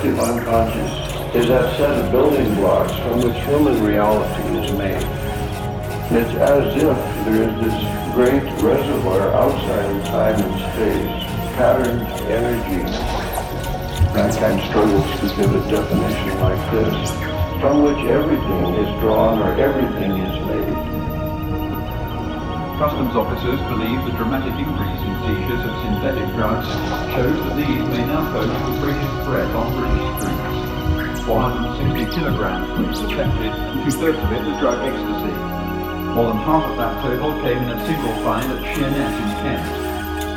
Collective unconscious is that set of building blocks from which human reality is made. It's as if there is this great reservoir outside of time and space, patterned energy. Mankind struggles to give a definition like this, from which everything is drawn or everything is made. Customs officers believe the dramatic increase in seizures of synthetic drugs shows that these may now pose the greatest threat on British streets. 460 kilograms was detected, two-thirds of it was drug ecstasy. More than half of that total came in a single find at Sheerness in Kent.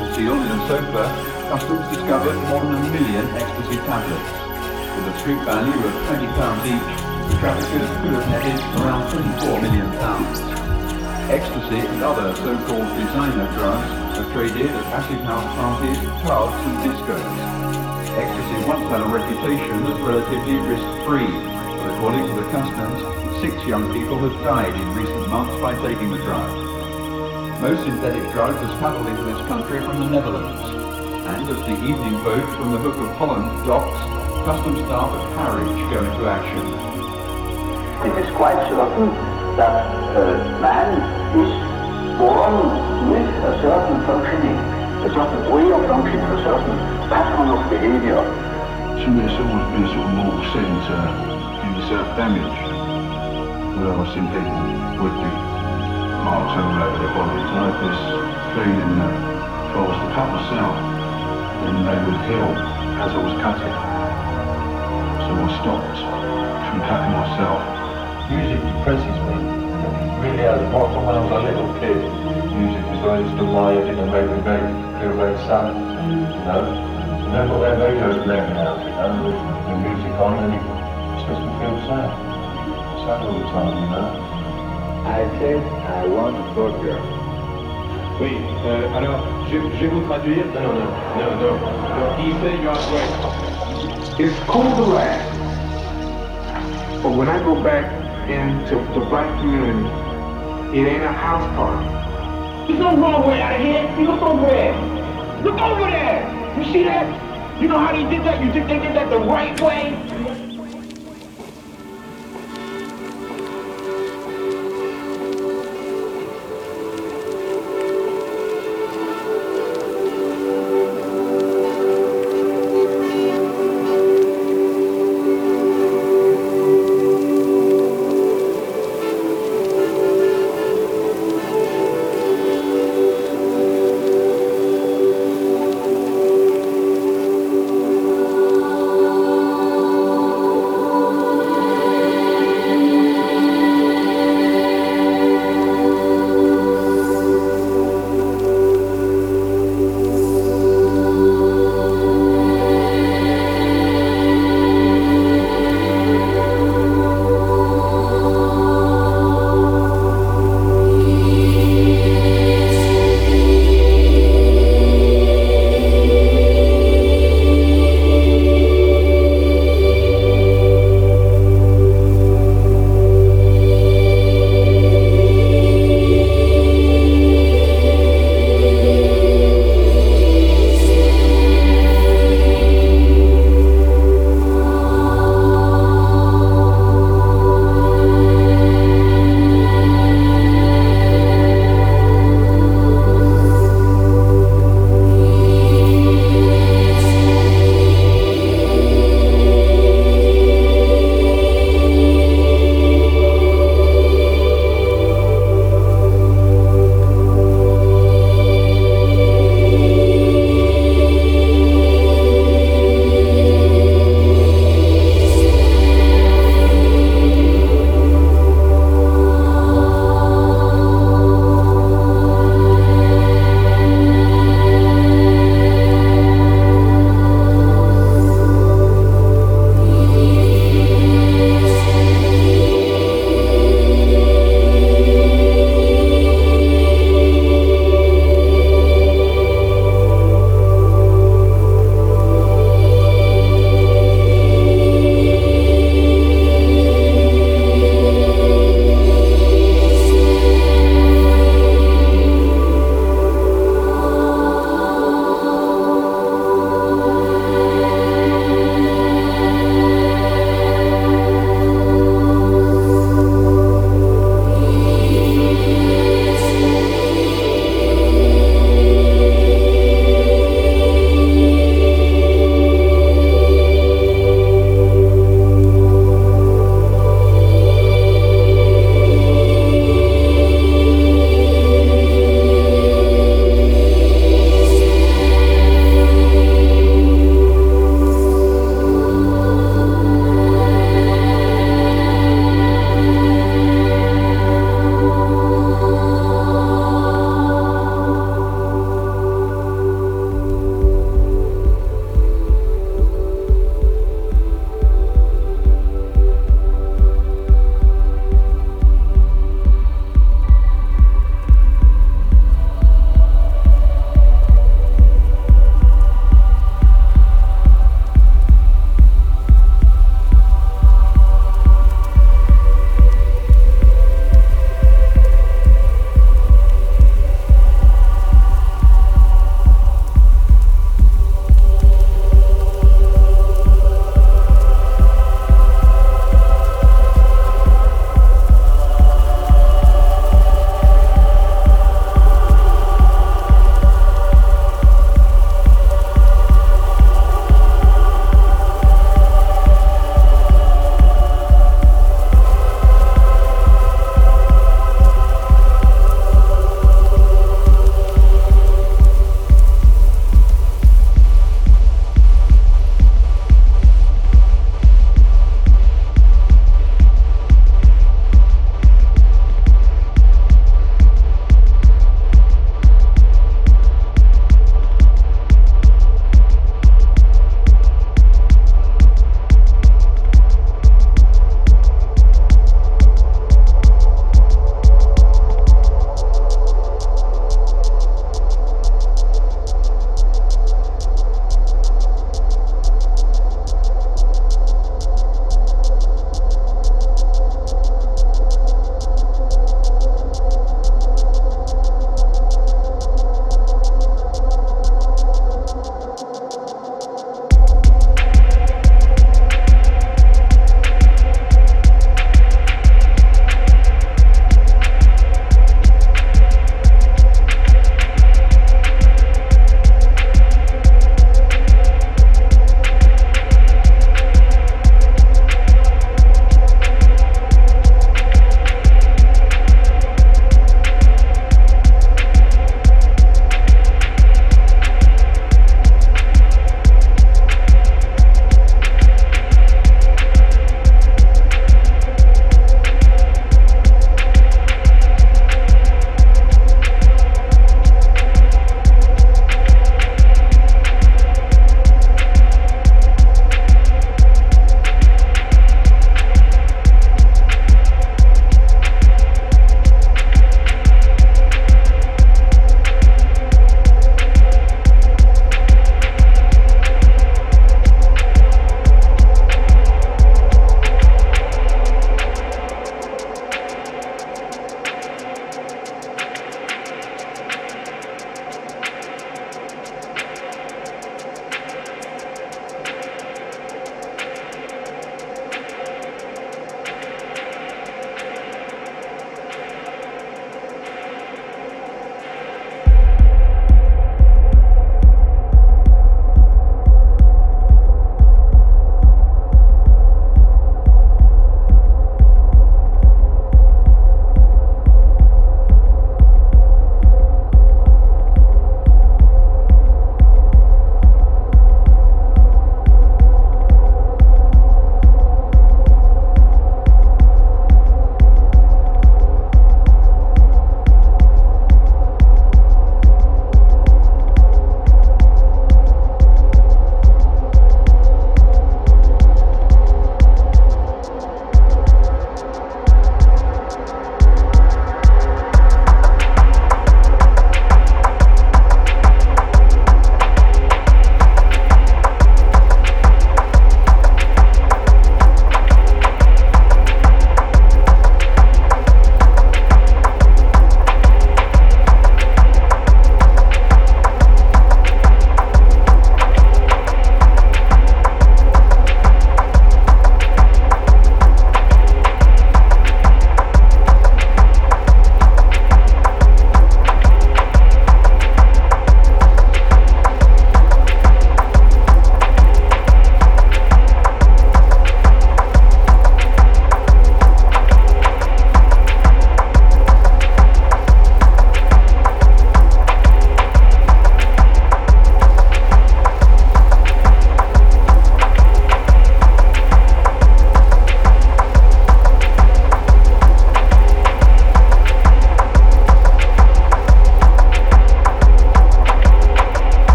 Concealed in a sofa, Customs discovered more than a million ecstasy tablets. With a street value of 20 pounds each, the traffickers could have netted around 24 million pounds. Ecstasy and other so-called designer drugs are traded at acid house parties, clubs and discos. Ecstasy once had a reputation as relatively risk-free, but according to the customs, six young people have died in recent months by taking the drug. Most synthetic drugs are smuggled into this country from the Netherlands, and as the evening boat from the Hook of Holland docks, customs staff at Harwich go into action. It is quite certain that uh, man is born with a certain functioning, a certain way of functioning, a certain pattern of behavior. To me, it's always been sort of more sin to do yourself damage. Where I've seen people would be marks all over their bodies. I had this feeling that if I was to cut myself, then they would heal as I was cutting. So I stopped from cutting myself. Music depresses me really has apart from when I was a little kid. Music is always the way it didn't make me very, feel very sad, you know. And then when radio's playing out, you know, with the music on, and it makes me feel sad. Sad all the time, you know. I said I want a burger. Oui, euh, alors je, je vais vous traduire. No, no, no, no, no. He said you are right. It's cool to laugh. But when I go back into the black community, it ain't a house party. There's no wrong way out of here. You look over there. Look over there. You see that? You know how they did that? You think they did that the right way?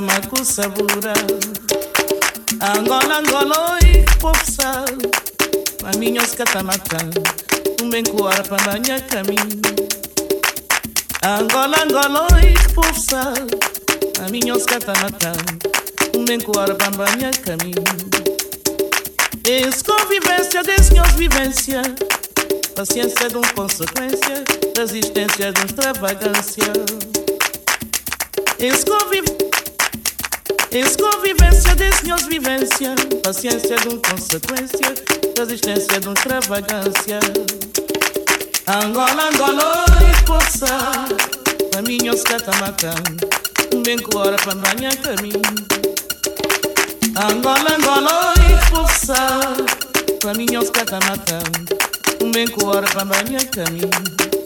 maku sabura angola ngoloi popsa. Maminhos catamata umbenkuara pandanya caminho angola ngoloi popsa. Maminhos catamata umbenkuara pandanya caminho es convivência desenhos vivência paciência de um consequência resistência de um extravagância es convivência Es convivência das minhas paciência de uma consequência, resistência de uma extravagância. Angola, Angola, esposa, caminho os um bem cora para banhar caminho. Angola, Angola, esposa, tá caminho os um bem cora para banhar caminho.